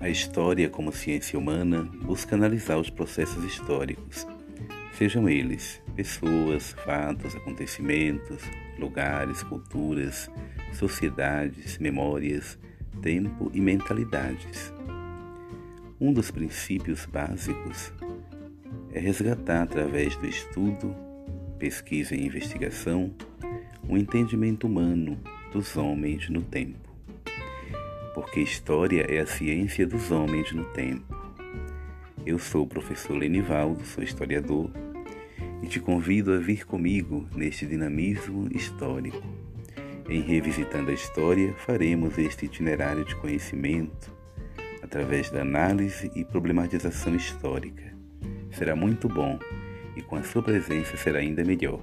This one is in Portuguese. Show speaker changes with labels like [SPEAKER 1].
[SPEAKER 1] A história, como ciência humana, busca analisar os processos históricos, sejam eles pessoas, fatos, acontecimentos, lugares, culturas, sociedades, memórias, tempo e mentalidades. Um dos princípios básicos é resgatar através do estudo, pesquisa e investigação o entendimento humano dos homens no tempo. Porque história é a ciência dos homens no tempo. Eu sou o professor Lenivaldo, sou historiador, e te convido a vir comigo neste dinamismo histórico. Em Revisitando a História, faremos este itinerário de conhecimento através da análise e problematização histórica. Será muito bom e com a sua presença será ainda melhor.